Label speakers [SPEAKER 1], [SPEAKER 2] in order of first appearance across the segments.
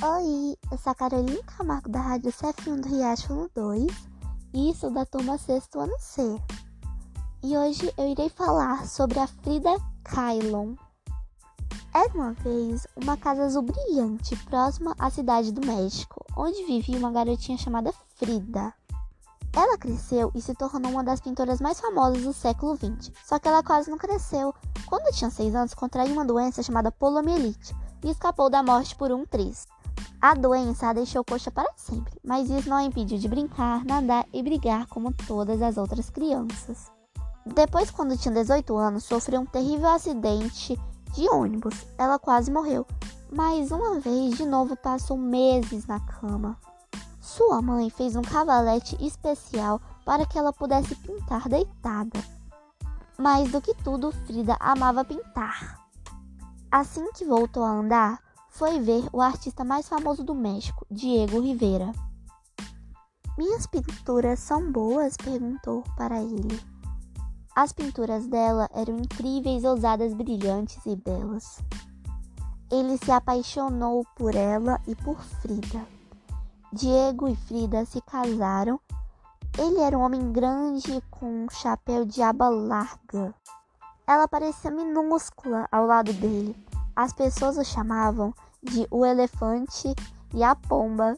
[SPEAKER 1] sou a Carolina Camargo da Rádio CF1 do Riacho 2 e sou da turma 6 ano C. E hoje eu irei falar sobre a Frida Kahlo. Era uma vez uma casa azul brilhante próxima à cidade do México, onde vivia uma garotinha chamada Frida. Ela cresceu e se tornou uma das pintoras mais famosas do século XX, só que ela quase não cresceu. Quando tinha 6 anos, contraiu uma doença chamada poliomielite e escapou da morte por um triz. A doença a deixou coxa para sempre, mas isso não a impediu de brincar, nadar e brigar como todas as outras crianças. Depois, quando tinha 18 anos, sofreu um terrível acidente de ônibus. Ela quase morreu, mas uma vez de novo passou meses na cama. Sua mãe fez um cavalete especial para que ela pudesse pintar deitada. Mais do que tudo, Frida amava pintar. Assim que voltou a andar, foi ver o artista mais famoso do México, Diego Rivera. Minhas pinturas são boas? perguntou para ele. As pinturas dela eram incríveis, ousadas, brilhantes e belas. Ele se apaixonou por ela e por Frida. Diego e Frida se casaram. Ele era um homem grande com um chapéu de aba larga. Ela parecia minúscula ao lado dele. As pessoas o chamavam de O Elefante e a Pomba.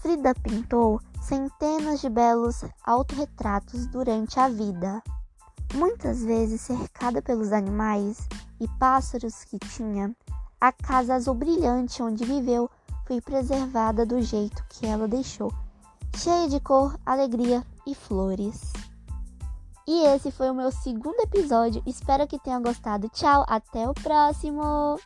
[SPEAKER 1] Frida pintou centenas de belos autorretratos durante a vida. Muitas vezes cercada pelos animais e pássaros que tinha, a casa azul brilhante onde viveu foi preservada do jeito que ela deixou, cheia de cor, alegria e flores. E esse foi o meu segundo episódio. Espero que tenha gostado. Tchau, até o próximo!